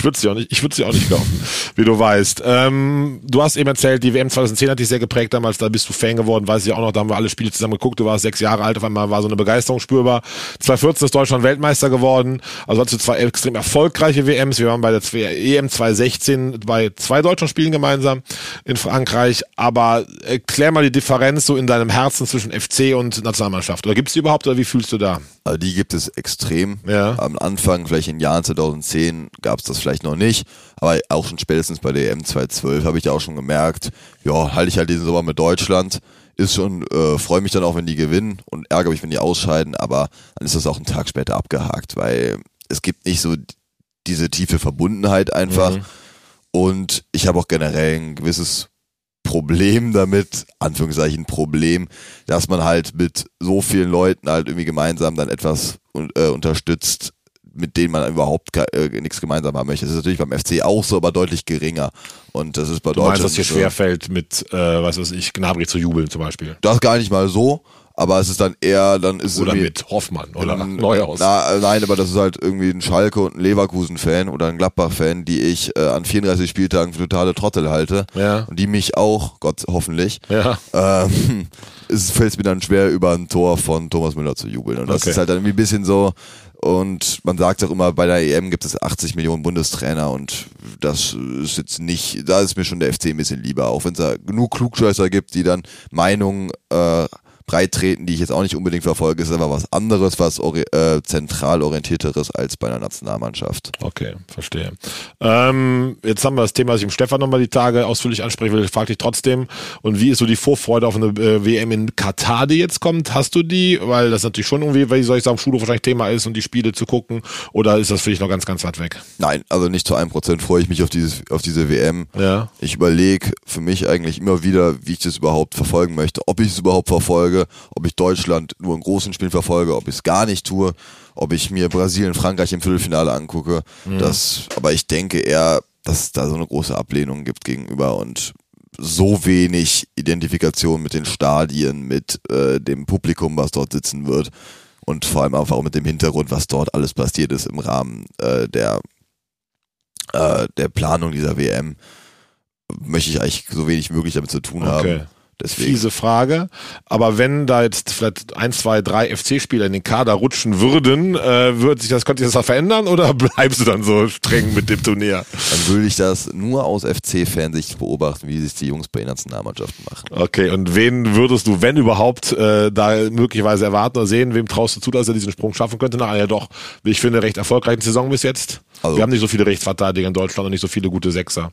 Ich würde sie auch nicht, ich würde sie auch nicht kaufen, wie du weißt. Ähm, du hast eben erzählt, die WM 2010 hat dich sehr geprägt damals, da bist du Fan geworden, weiß ich auch noch, da haben wir alle Spiele zusammen geguckt, du warst sechs Jahre alt, auf einmal war so eine Begeisterung spürbar. 2014 ist Deutschland Weltmeister geworden, also hattest du zwei extrem erfolgreiche WMs, wir waren bei der EM 2016 bei zwei deutschen Spielen gemeinsam in Frankreich, aber erklär mal die Differenz so in deinem Herzen zwischen FC und Nationalmannschaft, oder gibt's die überhaupt, oder wie fühlst du da? Also die gibt es extrem. Ja. Am Anfang, vielleicht in Jahren 2010, gab es das vielleicht noch nicht. Aber auch schon spätestens bei der EM 2012 habe ich ja auch schon gemerkt, ja, halte ich halt diesen Sommer mit Deutschland. Ist schon, äh, freue mich dann auch, wenn die gewinnen und ärgere mich, wenn die ausscheiden. Aber dann ist das auch einen Tag später abgehakt, weil es gibt nicht so diese tiefe Verbundenheit einfach. Und ich habe auch generell ein gewisses Problem damit, Anführungszeichen Problem, dass man halt mit so vielen Leuten halt irgendwie gemeinsam dann etwas äh, unterstützt, mit denen man überhaupt äh, nichts gemeinsam haben möchte. Das ist natürlich beim FC auch so, aber deutlich geringer. Und das ist bei Du meinst, Deutschland dass dir so. schwerfällt, mit, äh, was weiß ich, Gnabry zu jubeln zum Beispiel? Das gar nicht mal so, aber es ist dann eher, dann ist Oder mit Hoffmann oder Ähm, Neuhaus. Na, nein, aber das ist halt irgendwie ein Schalke und ein Leverkusen-Fan oder ein Gladbach-Fan, die ich äh, an 34 Spieltagen für totale Trottel halte. Ja. Und die mich auch, Gott hoffentlich. Ja. Ähm, es fällt mir dann schwer, über ein Tor von Thomas Müller zu jubeln. Und das Okay. ist halt dann irgendwie ein bisschen so. Und man sagt auch immer, bei der EM gibt es 80 Millionen Bundestrainer und das ist jetzt nicht, da ist mir schon der FC ein bisschen lieber, auch wenn es da genug Klugscheißer gibt, die dann Meinungen äh, breit treten, die ich jetzt auch nicht unbedingt verfolge. Ist aber was anderes, was äh, zentral orientierteres als bei einer Nationalmannschaft. Okay, verstehe. Ähm, jetzt haben wir das Thema, das ich im Stefan nochmal die Tage ausführlich ansprechen will. Ich frage dich trotzdem, und wie ist so die Vorfreude auf eine äh, WM in Katar, die jetzt kommt? Hast du die? Weil das natürlich schon irgendwie, wie soll ich sagen, Schulhof wahrscheinlich Thema ist und die Spiele zu gucken. Oder ist das für dich noch ganz, ganz weit weg? Nein, also nicht zu einem Prozent freue ich mich auf, dieses, auf diese WM. Ja. Ich überlege für mich eigentlich immer wieder, wie ich das überhaupt verfolgen möchte. Ob ich es überhaupt verfolge, ob ich Deutschland nur in großen Spielen verfolge, ob ich es gar nicht tue, ob ich mir Brasilien, Frankreich im Viertelfinale angucke. Mhm. Das, aber ich denke eher, dass es da so eine große Ablehnung gibt gegenüber und so wenig Identifikation mit den Stadien, mit äh, dem Publikum, was dort sitzen wird und vor allem einfach auch mit dem Hintergrund, was dort alles passiert ist im Rahmen äh, der äh, der Planung dieser WM, möchte ich eigentlich so wenig möglich damit zu tun Okay. haben. Deswegen. Fiese Frage. Aber wenn da jetzt vielleicht ein, zwei, drei FC-Spieler in den Kader rutschen würden, äh, wird sich das, könnte sich das da verändern oder bleibst du dann so streng mit dem Turnier? Dann würde ich das nur aus FC-Fansicht beobachten, wie sich die Jungs bei den Nationalmannschaften machen. Okay, und wen würdest du, wenn überhaupt, äh, da möglicherweise erwarten oder sehen? Wem traust du zu, dass er diesen Sprung schaffen könnte nach einer doch, wie ich finde, recht erfolgreichen Saison bis jetzt? Also- Wir haben nicht so viele Rechtsverteidiger in Deutschland und nicht so viele gute Sechser.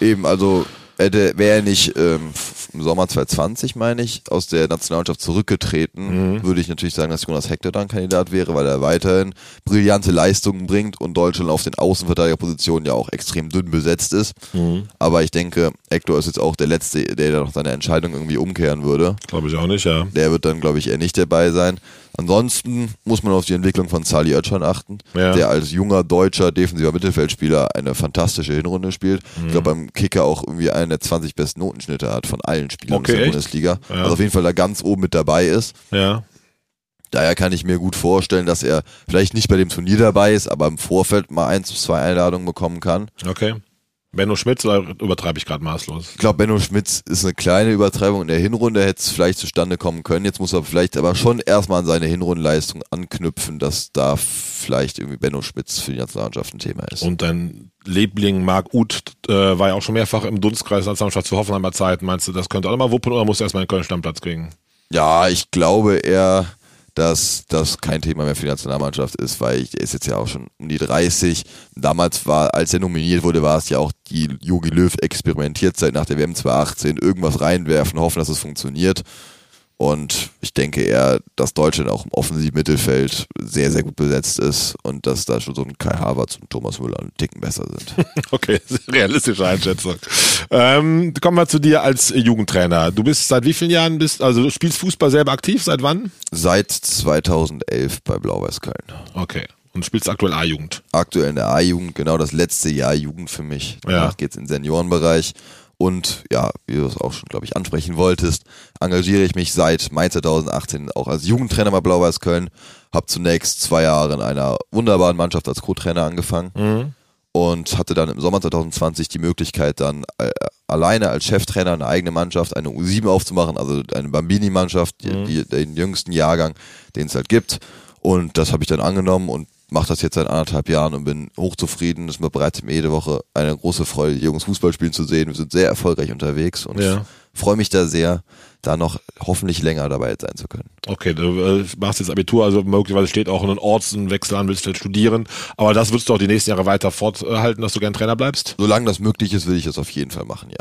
Eben, also hätte, wäre er nicht ähm, im Sommer 2020, meine ich, aus der Nationalmannschaft zurückgetreten, würde ich natürlich sagen, dass Jonas Hector dann Kandidat wäre, weil er weiterhin brillante Leistungen bringt und Deutschland auf den Außenverteidigerpositionen ja auch extrem dünn besetzt ist. Aber ich denke, Hector ist jetzt auch der Letzte, der da noch seine Entscheidung irgendwie umkehren würde. Glaube ich auch nicht, ja. Der wird dann, glaube ich, eher nicht dabei sein. Ansonsten muss man auf die Entwicklung von Sali Özcan achten, Ja. der als junger deutscher defensiver Mittelfeldspieler eine fantastische Hinrunde spielt. Ich glaube, beim Kicker auch irgendwie einen der 20 besten Notenschnitte hat von allen Spielern Okay, der echt? Bundesliga. Ja. Also auf jeden Fall da ganz oben mit dabei ist. Ja. Daher kann ich mir gut vorstellen, dass er vielleicht nicht bei dem Turnier dabei ist, aber im Vorfeld mal eins bis zwei Einladungen bekommen kann. Okay. Benno Schmitz oder übertreibe ich gerade maßlos? Ich glaube, Benno Schmitz ist eine kleine Übertreibung. In der Hinrunde hätte es vielleicht zustande kommen können. Jetzt muss er vielleicht aber schon erstmal an seine Hinrundenleistung anknüpfen, dass da vielleicht irgendwie Benno Schmitz für die Nationalmannschaft ein Thema ist. Und dein Liebling Marc Uth äh, war ja auch schon mehrfach im Dunstkreis der Nationalmannschaft zu Hoffenheimer Zeit. Meinst du, das könnte auch noch mal wuppen oder muss er erstmal einen Köln-Stammplatz kriegen? ja, ich glaube eher, dass das kein Thema mehr für die Nationalmannschaft ist, weil ich, der ist jetzt ja auch schon um die 30. Damals war, als er nominiert wurde, war es ja auch die Jogi Löw Experimentierzeit nach der WM 2018. Irgendwas reinwerfen, hoffen, dass es funktioniert. Und ich denke eher, dass Deutschland auch im offensiven Mittelfeld sehr, sehr gut besetzt ist und dass da schon so ein Kai Havertz und Thomas Müller einen Ticken besser sind. Okay, realistische Einschätzung. Ähm, kommen wir zu dir als Jugendtrainer. Du bist seit wie vielen Jahren bist, also du spielst Fußball selber aktiv? Seit wann? Seit 2011 bei Blau-Weiß Köln. Okay. Und spielst aktuell A-Jugend. aktuell in der A-Jugend, genau das letzte Jahr Jugend für mich. Danach Ja. geht's in den Seniorenbereich. Und ja, wie du es auch schon, glaube ich, ansprechen wolltest, engagiere ich mich seit Mai 2018 auch als Jugendtrainer bei Blau-Weiß Köln. Habe zunächst zwei Jahre in einer wunderbaren Mannschaft als Co-Trainer angefangen und hatte dann im Sommer 2020 die Möglichkeit, dann äh, alleine als Cheftrainer eine eigene Mannschaft, eine U7 aufzumachen, also eine Bambini-Mannschaft, die, den jüngsten Jahrgang, den es halt gibt. Und das habe ich dann angenommen und mache das jetzt seit anderthalb Jahren und bin hochzufrieden. Es mir bereitet mir jede Woche eine große Freude, die Jungs Fußball spielen zu sehen. Wir sind sehr erfolgreich unterwegs und Ja. freue mich da sehr, da noch hoffentlich länger dabei sein zu können. Okay, du äh, machst jetzt Abitur, also möglicherweise steht auch einen Ortswechsel an, willst vielleicht studieren. Aber das würdest du auch die nächsten Jahre weiter forthalten, dass du gern Trainer bleibst? Solange das möglich ist, will ich das auf jeden Fall machen, ja.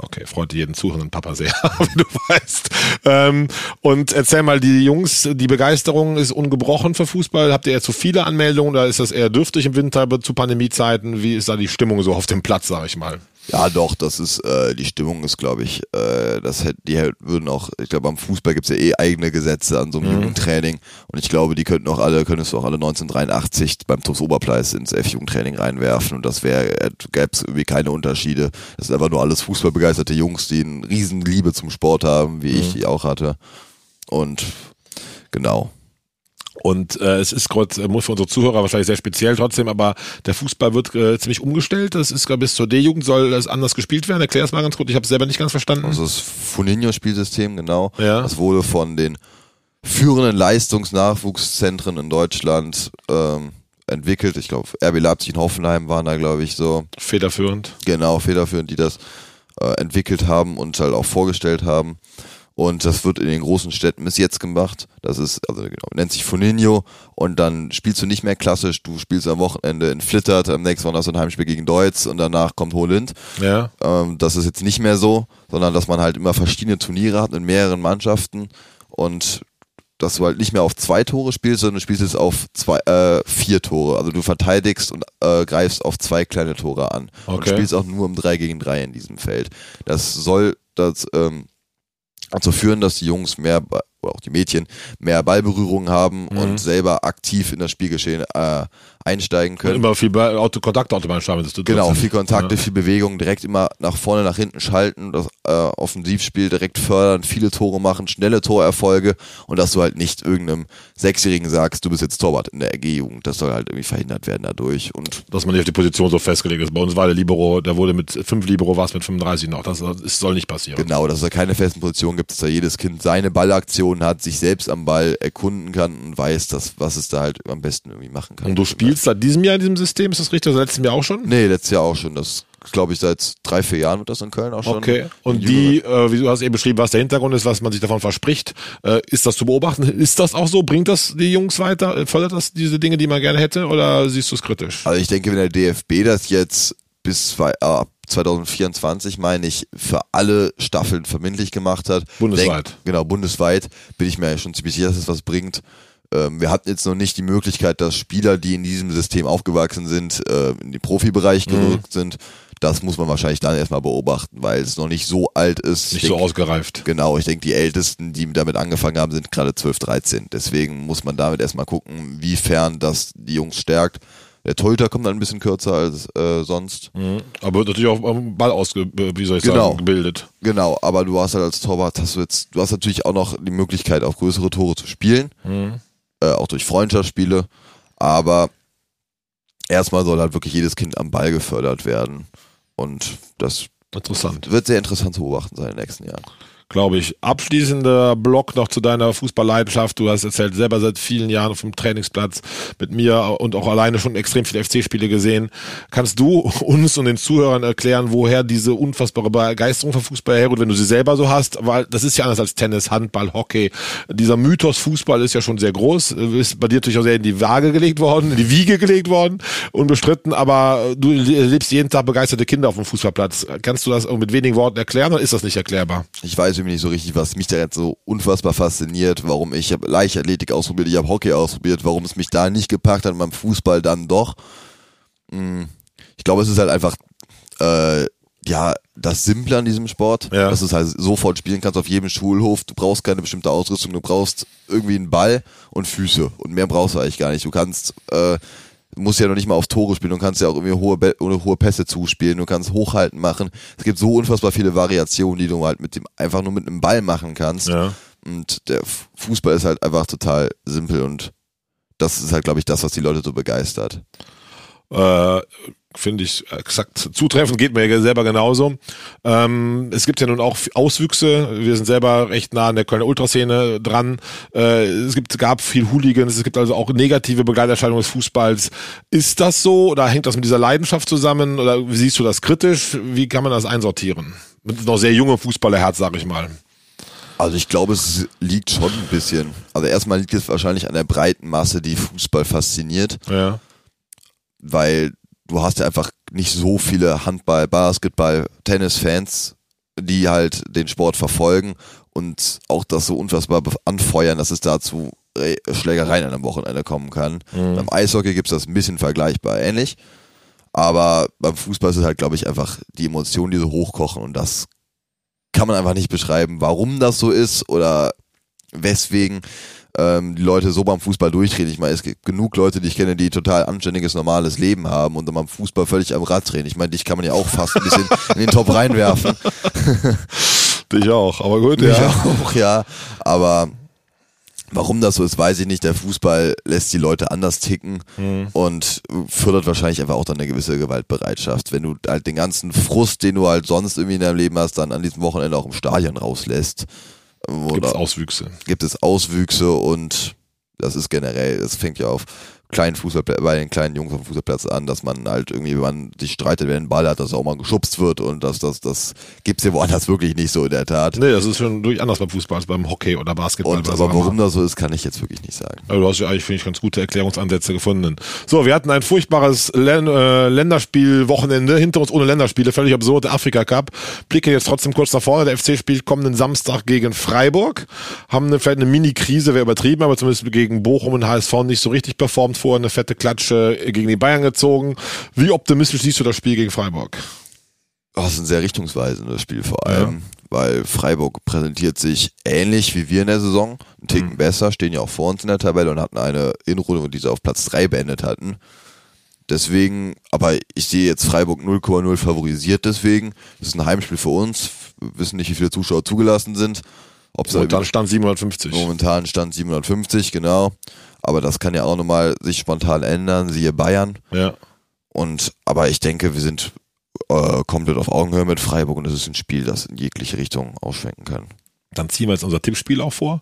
Okay, freut jeden zuhörenden Papa sehr, wie du weißt. Ähm, und erzähl mal, die Jungs, die Begeisterung ist ungebrochen für Fußball. Habt ihr eher zu viele Anmeldungen oder ist das eher dürftig im Winter zu Pandemiezeiten? Wie ist da die Stimmung so auf dem Platz, sag ich mal? Ja, doch, das ist, äh, die Stimmung ist, glaube ich, äh, das hätte, die würden auch, ich glaube, am Fußball gibt's ja eh eigene Gesetze an so einem Jugendtraining und ich glaube, die könnten auch alle, könntest du auch alle 1983 beim TuS Oberpleis ins F-Jugendtraining reinwerfen und das wäre, äh, gäb's irgendwie keine Unterschiede. Das sind einfach nur alles fußballbegeisterte Jungs, die eine riesen Liebe zum Sport haben, wie ich die auch hatte. Und genau. Und äh, es ist gerade, äh, muss für unsere Zuhörer wahrscheinlich sehr speziell trotzdem, aber der Fußball wird äh, ziemlich umgestellt. Das ist bis zur D-Jugend soll das anders gespielt werden. Erklär es mal ganz kurz. Ich habe es selber nicht ganz verstanden. Also das Funinho-Spielsystem, genau. Ja. Das wurde von den führenden Leistungsnachwuchszentren in Deutschland ähm, entwickelt. Ich glaube, RB Leipzig und Hoffenheim waren da, glaube ich, so Federführend. genau federführend, die das äh, entwickelt haben und halt auch vorgestellt haben. Und das wird in den großen Städten bis jetzt gemacht. Das ist, also genau, nennt sich Funinho. Und dann spielst du nicht mehr klassisch. Du spielst am Wochenende in Flittert, am nächsten Mal hast du ein Heimspiel gegen Deutz und danach kommt Holind. Ja. Ähm, das ist jetzt nicht mehr so, sondern dass man halt immer verschiedene Turniere hat mit mehreren Mannschaften und dass du halt nicht mehr auf zwei Tore spielst, sondern du spielst jetzt auf zwei, äh, vier Tore. Also du verteidigst und äh, greifst auf zwei kleine Tore an. Und Okay. spielst auch nur im 3 gegen 3 in diesem Feld. Das soll das ähm, dazu führen, dass die Jungs mehr, oder auch die Mädchen, mehr Ballberührung haben Mhm. und selber aktiv in das Spielgeschehen äh, einsteigen können. Immer viel Auto dass du Genau, viel Kontakte, viel Bewegung, direkt immer nach vorne, nach hinten schalten, das äh, Offensivspiel direkt fördern, viele Tore machen, schnelle Torerfolge und dass du halt nicht irgendeinem Sechsjährigen sagst, du bist jetzt Torwart in der RG-Jugend. Das soll halt irgendwie verhindert werden dadurch. Und dass man nicht auf die Position so festgelegt ist. Bei uns war der Libero, der wurde mit fünf Libero, war es mit 35 noch. Das, das soll nicht passieren. genau, dass es da keine festen Positionen gibt, dass da jedes Kind seine Ballaktion hat, sich selbst am Ball erkunden kann und weiß, dass, was es da halt am besten irgendwie machen kann. Und du spielst seit diesem Jahr in diesem System, ist das richtig? Oder letztem Jahr auch schon? Nee, letztes Jahr auch schon. Das glaube ich seit drei, vier Jahren wird das in Köln auch schon. Okay. Und die, äh, wie du hast eben beschrieben, was der Hintergrund ist, was man sich davon verspricht, äh, ist das zu beobachten? Ist das auch so? Bringt das die Jungs weiter? Äh, Fördert das diese Dinge, die man gerne hätte? Oder siehst du es kritisch? Also ich denke, wenn der DFB das jetzt bis zwei, äh, ab 2024, meine ich, für alle Staffeln verbindlich gemacht hat. Bundesweit. Denk, genau, bundesweit, bin ich mir schon ziemlich sicher, dass es was bringt. Ähm, wir hatten jetzt noch nicht die Möglichkeit, dass Spieler, die in diesem System aufgewachsen sind, äh, in den Profibereich Mhm. gerückt sind. Das muss man wahrscheinlich dann erstmal beobachten, weil es noch nicht so alt ist. Nicht Ich so denk- ausgereift. Genau, ich denke, die Ältesten, die damit angefangen haben, sind gerade 12, 13. Deswegen muss man damit erstmal gucken, wiefern das die Jungs stärkt. Der Torhüter kommt dann ein bisschen kürzer als äh, sonst. Mhm. Aber wird natürlich auch am Ball ausge, wie soll ich Genau. sagen, gebildet. Genau, aber du hast halt als Torwart, hast du jetzt, du hast natürlich auch noch die Möglichkeit, auf größere Tore zu spielen. Äh, auch durch Freundschaftsspiele. Aber erstmal soll halt wirklich jedes Kind am Ball gefördert werden. Und das wird sehr interessant zu beobachten sein in den nächsten Jahren. Glaube ich. Abschließender Block noch zu deiner Fußballleidenschaft. Du hast erzählt, selber seit vielen Jahren dem Trainingsplatz mit mir und auch alleine schon extrem viele FC-Spiele gesehen. Kannst du uns und den Zuhörern erklären, woher diese unfassbare Begeisterung für Fußball herrührt, wenn du sie selber so hast? Weil das ist ja anders als Tennis, Handball, Hockey. Dieser Mythos Fußball ist ja schon sehr groß, ist bei dir natürlich auch sehr in die Waage gelegt worden, in die Wiege gelegt worden, unbestritten, aber du lebst jeden Tag begeisterte Kinder auf dem Fußballplatz. Kannst du das mit wenigen Worten erklären oder ist das nicht erklärbar? Ich weiß irgendwie nicht so richtig, was mich da jetzt so unfassbar fasziniert, warum ich habe Leichtathletik ausprobiert, ich habe Hockey ausprobiert, warum es mich da nicht gepackt hat, beim Fußball dann doch. Hm, Ich glaube, es ist halt einfach äh, ja das Simple an diesem Sport, Ja. dass du es halt sofort spielen kannst auf jedem Schulhof. Du brauchst keine bestimmte Ausrüstung, du brauchst irgendwie einen Ball und Füße und mehr brauchst du eigentlich gar nicht. Du kannst äh, musst ja noch nicht mal auf Tore spielen, du kannst ja auch irgendwie hohe, Be hohe Pässe zuspielen, du kannst Hochhalten machen. Es gibt so unfassbar viele Variationen, die du halt mit dem, einfach nur mit einem Ball machen kannst. Ja. Und der Fußball ist halt einfach total simpel und das ist halt, glaube ich, das, was die Leute so begeistert. Äh, Finde ich exakt zutreffend, geht mir ja selber genauso. Ähm, es gibt ja nun auch Auswüchse. Wir sind selber recht nah an der Kölner Ultraszene dran. Äh, es gibt, gab viel Hooligans, es gibt also auch negative Begleiterscheinungen des Fußballs. Ist das so oder hängt das mit dieser Leidenschaft zusammen oder siehst du das kritisch? Wie kann man das einsortieren? Mit noch sehr jungem Fußballerherz, sag ich mal. Also ich glaube, es liegt schon ein bisschen. Also erstmal liegt es wahrscheinlich an der breiten Masse, die Fußball fasziniert, Ja. Weil du hast ja einfach nicht so viele Handball, Basketball, Tennis-Fans, die halt den Sport verfolgen und auch das so unfassbar anfeuern, dass es dazu äh, Schlägereien an einem Wochenende kommen kann. Beim Eishockey gibt es das ein bisschen vergleichbar ähnlich. Aber beim Fußball ist es halt, glaube ich, einfach die Emotionen, die so hochkochen und das kann man einfach nicht beschreiben, warum das so ist oder weswegen ähm, die Leute so beim Fußball durchdrehen. Ich meine, es gibt genug Leute, die ich kenne, die total anständiges, normales Leben haben und dann beim Fußball völlig am Rad drehen. Ich meine, dich kann man ja auch fast ein bisschen in den Top reinwerfen. Dich auch, aber gut, Ich ja. auch, ja. Aber warum das so ist, weiß ich nicht. Der Fußball lässt die Leute anders ticken und fördert wahrscheinlich einfach auch dann eine gewisse Gewaltbereitschaft. Wenn du halt den ganzen Frust, den du halt sonst irgendwie in deinem Leben hast, dann an diesem Wochenende auch im Stadion rauslässt. Gibt es Auswüchse. gibt es Auswüchse und das ist generell, das fängt ja auf kleinen Fußball, bei den kleinen Jungs auf dem Fußballplatz an, dass man halt irgendwie, wenn man sich streitet, wer den Ball hat, dass auch mal geschubst wird und das, das, das gibt's ja woanders wirklich nicht so in der Tat. Nee, das ist schon durch anders beim Fußball als beim Hockey oder Basketball. Und, aber warum das so ist, kann ich jetzt wirklich nicht sagen. Also du hast ja eigentlich, finde ich, ganz gute Erklärungsansätze gefunden. So, wir hatten ein furchtbares Län äh, Länderspielwochenende, hinter uns ohne Länderspiele, völlig absurd, der Afrika Cup. Blicke jetzt trotzdem kurz nach vorne, der FC spielt kommenden Samstag gegen Freiburg, haben eine, vielleicht eine Mini-Krise, wäre übertrieben, aber zumindest gegen Bochum und HSV nicht so richtig performt vorher, eine fette Klatsche gegen die Bayern gezogen. Wie optimistisch siehst du das Spiel gegen Freiburg? Oh, das ist ein sehr richtungsweisendes Spiel vor allem, ja. weil Freiburg präsentiert sich ähnlich wie wir in der Saison, ein Ticken mhm. besser, stehen ja auch vor uns in der Tabelle und hatten eine Inrunde, die sie auf Platz 3 beendet hatten. Deswegen, aber ich sehe jetzt Freiburg 0,0 favorisiert deswegen. Das ist ein Heimspiel für uns. Wir wissen nicht, wie viele Zuschauer zugelassen sind. Ob's momentan stand 750. Momentan stand 750, genau. Aber das kann ja auch nochmal sich spontan ändern, siehe Bayern. Ja. Und, aber ich denke, wir sind äh, komplett auf Augenhöhe mit Freiburg und es ist ein Spiel, das in jegliche Richtung ausschwenken kann. Dann ziehen wir jetzt unser Tippspiel auch vor,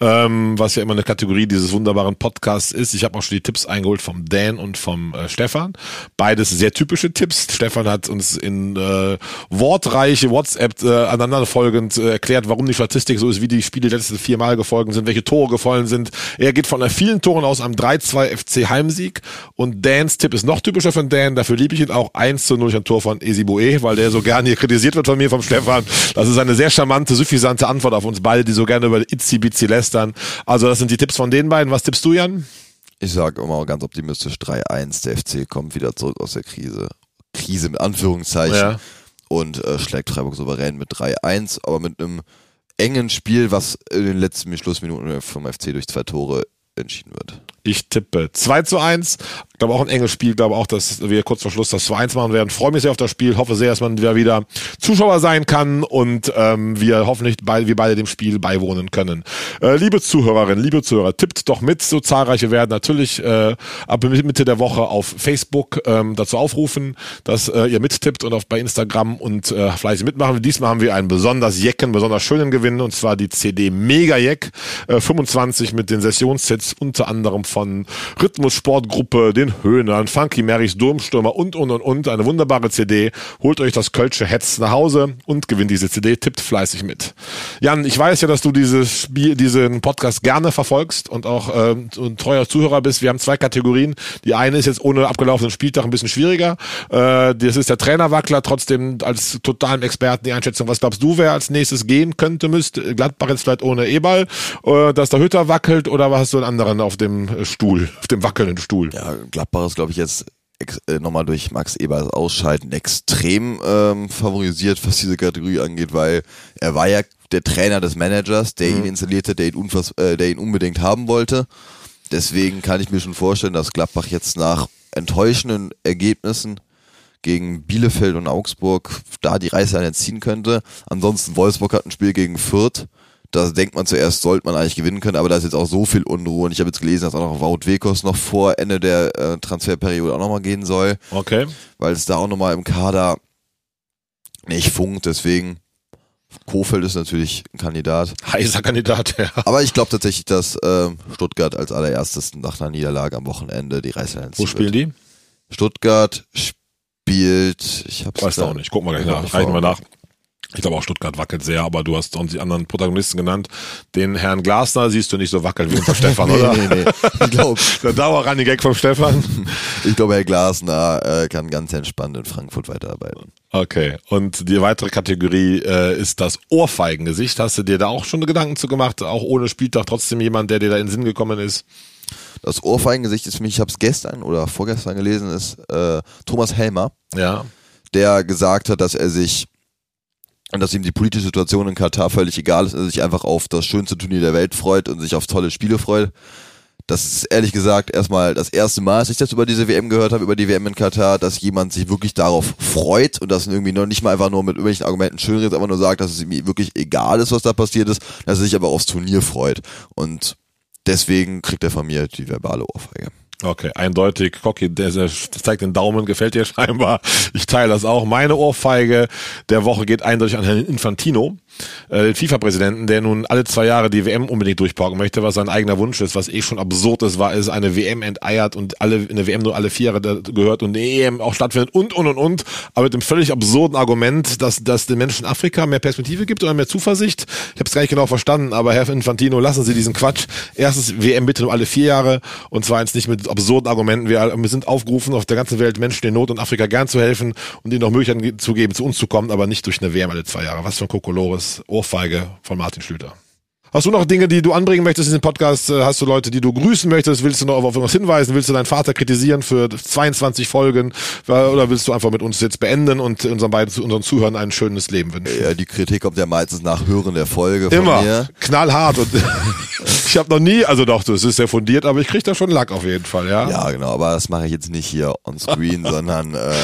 ähm, was ja immer eine Kategorie dieses wunderbaren Podcasts ist. Ich habe auch schon die Tipps eingeholt vom Dan und vom äh, Stefan. Beides sehr typische Tipps. Stefan hat uns in äh, wortreiche WhatsApp äh, aneinanderfolgend äh, erklärt, warum die Statistik so ist, wie die Spiele letzten vier Mal gefolgt sind, welche Tore gefallen sind. Er geht von vielen Toren aus einem 3-2 FC Heimsieg und Dans Tipp ist noch typischer von Dan. Dafür liebe ich ihn auch 1 zu 0 ein Tor von Esiboe, weil der so gerne hier kritisiert wird von mir, vom Stefan. Das ist eine sehr charmante, suffisante Antwort Antwort auf uns beide, die so gerne über Itzi Bitzi lästern. Also das sind die Tipps von den beiden. Was tippst du, Jan? Ich sage immer ganz optimistisch 3-1. Der FC kommt wieder zurück aus der Krise. Krise mit Anführungszeichen. Ja. Und äh, schlägt Freiburg souverän mit 3-1, aber mit einem engen Spiel, was in den letzten Schlussminuten vom FC durch zwei Tore entschieden wird. Ich tippe 2 zu 1. Ich glaube auch ein enges Spiel. Glaube auch, dass wir kurz vor Schluss das 2-1 machen werden. Freue mich sehr auf das Spiel. Hoffe sehr, dass man wieder, Zuschauer sein kann und ähm, wir hoffentlich beide, wir beide dem Spiel beiwohnen können. Äh, liebe Zuhörerinnen, liebe Zuhörer, tippt doch mit. So zahlreiche werden natürlich äh, ab Mitte der Woche auf Facebook ähm, dazu aufrufen, dass äh, ihr mittippt und auf bei Instagram und äh, fleißig mitmachen. Diesmal haben wir einen besonders jecken, besonders schönen Gewinn und zwar die CD Mega Jeck äh, 25 mit den Sessionssets unter anderem von Rhythmus Sportgruppe, den Höhnern, Funky Marys Durmstürmer und, und, und, und. Eine wunderbare CD. Holt euch das Kölsche Hetz nach Hause und gewinnt diese CD. Tippt fleißig mit. Jan, ich weiß ja, dass du dieses Spiel, diesen Podcast gerne verfolgst und auch äh, ein treuer Zuhörer bist. Wir haben zwei Kategorien. Die eine ist jetzt ohne abgelaufenen Spieltag ein bisschen schwieriger. Äh, das ist der Trainerwackler, trotzdem als totalen Experten die Einschätzung. Was glaubst du, wer als nächstes gehen könnte, müsste? Gladbach jetzt vielleicht ohne E-Ball, äh, dass der Hütter wackelt oder was hast du einen anderen auf dem Stuhl, auf dem wackelnden Stuhl? Ja, Gladbach ist, glaube ich, jetzt äh, nochmal durch Max Ebers Ausscheiden extrem ähm, favorisiert, was diese Kategorie angeht, weil er war ja der Trainer des Managers, der mhm. ihn installierte, der ihn, äh, der ihn unbedingt haben wollte. Deswegen kann ich mir schon vorstellen, dass Gladbach jetzt nach enttäuschenden Ergebnissen gegen Bielefeld und Augsburg da die Reißleine ziehen könnte. Ansonsten Wolfsburg hat ein Spiel gegen Fürth da denkt man zuerst, sollte man eigentlich gewinnen können, aber da ist jetzt auch so viel Unruhe und ich habe jetzt gelesen, dass auch noch Wout Wekos noch vor Ende der äh, Transferperiode auch nochmal gehen soll. Okay. Weil es da auch nochmal im Kader nicht funkt, deswegen Kofeld ist natürlich ein Kandidat. Heißer Kandidat, ja. Aber ich glaube tatsächlich, dass äh, Stuttgart als allererstes nach einer Niederlage am Wochenende die Reißleine Wo spielen wird. die? Stuttgart spielt, ich hab's Weiß auch nicht, guck mal gleich nach, reichen wir nach. Ich glaube auch Stuttgart wackelt sehr, aber du hast uns die anderen Protagonisten genannt. Den Herrn Glasner siehst du nicht so wackeln wie unser Stefan, oder? Nee, nee, nee. Ich glaube. Der Dauerrunning Gag vom Stefan. Ich glaube, Herr Glasner äh, kann ganz entspannt in Frankfurt weiterarbeiten. Okay. Und die weitere Kategorie äh, ist das Ohrfeigengesicht. Hast du dir da auch schon Gedanken zu gemacht? Auch ohne Spieltag trotzdem jemand, der dir da in den Sinn gekommen ist? Das Ohrfeigengesicht ist für mich, ich habe es gestern oder vorgestern gelesen, ist äh, Thomas Helmer. Ja. Der gesagt hat, dass er sich und dass ihm die politische Situation in Katar völlig egal ist, er sich einfach auf das schönste Turnier der Welt freut und sich auf tolle Spiele freut. Das ist ehrlich gesagt erstmal das erste Mal, dass ich das über diese WM gehört habe, über die WM in Katar, dass jemand sich wirklich darauf freut und das irgendwie noch nicht mal einfach nur mit irgendwelchen Argumenten schön redet, aber nur sagt, dass es ihm wirklich egal ist, was da passiert ist, dass er sich aber aufs Turnier freut. Und deswegen kriegt er von mir die verbale Ohrfeige. Okay, eindeutig. Cocky, der, der zeigt den Daumen, gefällt dir scheinbar. Ich teile das auch. Meine Ohrfeige der Woche geht eindeutig an Herrn Infantino. äh, FIFA-Präsidenten, der nun alle zwei Jahre die WM unbedingt durchparken möchte, was sein eigener Wunsch ist, was eh schon absurd ist, war, ist eine WM enteiert und alle in der WM nur alle vier Jahre gehört und eine EM auch stattfindet und und und und, aber mit dem völlig absurden Argument, dass, dass den Menschen in Afrika mehr Perspektive gibt oder mehr Zuversicht. Ich habe es gar nicht genau verstanden, aber Herr Infantino, lassen Sie diesen Quatsch. Erstens WM bitte nur alle vier Jahre und zweitens nicht mit absurden Argumenten. Wir, wir sind aufgerufen, auf der ganzen Welt Menschen in Not und Afrika gern zu helfen und ihnen noch Möglichkeiten zu geben, zu uns zu kommen, aber nicht durch eine WM alle zwei Jahre. Was für ein Kokolores, Ohrfeige von Martin Schlüter. Hast du noch Dinge, die du anbringen möchtest in den Podcast? Äh, hast du Leute, die du grüßen möchtest? Willst du noch auf irgendwas hinweisen? Willst du deinen Vater kritisieren für 22 Folgen? Oder willst du einfach mit uns jetzt beenden und unseren beiden, unseren Zuhörern ein schönes Leben wünschen? Ja, die Kritik kommt ja meistens nach Hören der Folge von Immer. mir. Knallhart. Und ich habe noch nie, also doch, das ist sehr fundiert, aber ich krieg da schon Lack auf jeden Fall, ja? Ja, genau, aber das mache ich jetzt nicht hier on screen, sondern äh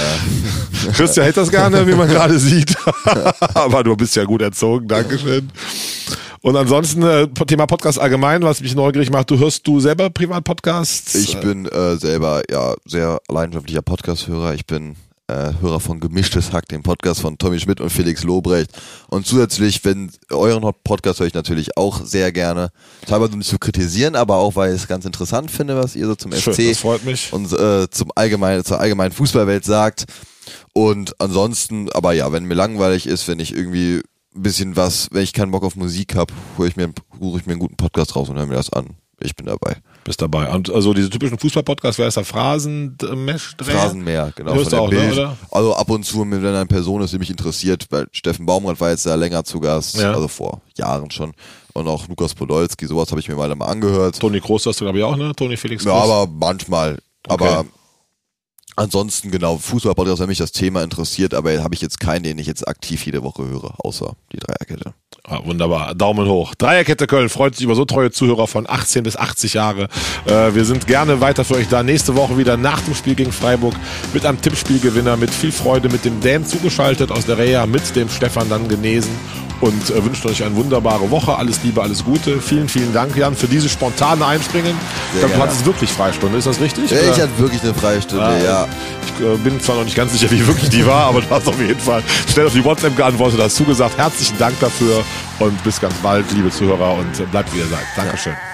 Christian hätte das gerne, wie man gerade sieht. aber du bist ja gut erzogen, Dankeschön. Und ansonsten äh, Thema Podcast allgemein, was mich neugierig macht, du hörst du selber Privatpodcasts? Ich bin äh, selber ja sehr leidenschaftlicher Podcast-Hörer. Ich bin äh, Hörer von Gemischtes Hack, dem Podcast von Tommy Schmidt und Felix Lobrecht. Und zusätzlich, wenn euren Podcast höre ich natürlich auch sehr gerne. Teilweise um nicht zu kritisieren, aber auch, weil ich es ganz interessant finde, was ihr so zum Schön, FC das freut mich. und äh, zum allgemeinen, zur allgemeinen Fußballwelt sagt. Und ansonsten, aber ja, wenn mir langweilig ist, wenn ich irgendwie bisschen was, wenn ich keinen Bock auf Musik habe, hole ich mir, suche ich mir einen guten Podcast raus und höre mir das an. Ich bin dabei. Bist dabei. Und also diese typischen Fußball-Podcasts, wer ist da? Phrasenmesh? Phrasenmeer, genau. Hörst du auch, ne, Bild. oder? Also ab und zu, wenn eine Person ist, die mich interessiert, weil Steffen Baumgart war jetzt ja länger zu Gast, Ja. also vor Jahren schon. Und auch Lukas Podolski, sowas habe ich mir mal angehört. Toni Kroos hast du, glaube ich, auch, ne? Toni Felix Ja, Kroos. aber manchmal. Aber Okay. Ansonsten, genau, Fußball-Podcast, wenn mich das Thema interessiert, aber habe ich jetzt keinen, den ich jetzt aktiv jede Woche höre, außer die Dreierkette. Ah, wunderbar. Daumen hoch. Dreierkette Köln freut sich über so treue Zuhörer von 18 bis 80 Jahre. Äh, wir sind gerne weiter für euch da. Nächste Woche wieder nach dem Spiel gegen Freiburg mit einem Tippspielgewinner, mit viel Freude, mit dem Dan zugeschaltet aus der Reha, mit dem Stefan dann genesen und äh, wünschen euch eine wunderbare Woche. Alles Liebe, alles Gute. Vielen, vielen Dank, Jan, für dieses spontane Einspringen. glaube, du hattest wirklich Freistunde. Ist das richtig? Ja, ich hatte wirklich eine Freistunde, Ah, ja. Ich äh, bin zwar noch nicht ganz sicher, wie wirklich die war, aber du hast auf jeden Fall schnell auf die WhatsApp geantwortet, hast zugesagt. Herzlichen Dank dafür und bis ganz bald, liebe Zuhörer, und äh, bleibt wie ihr seid. Dankeschön.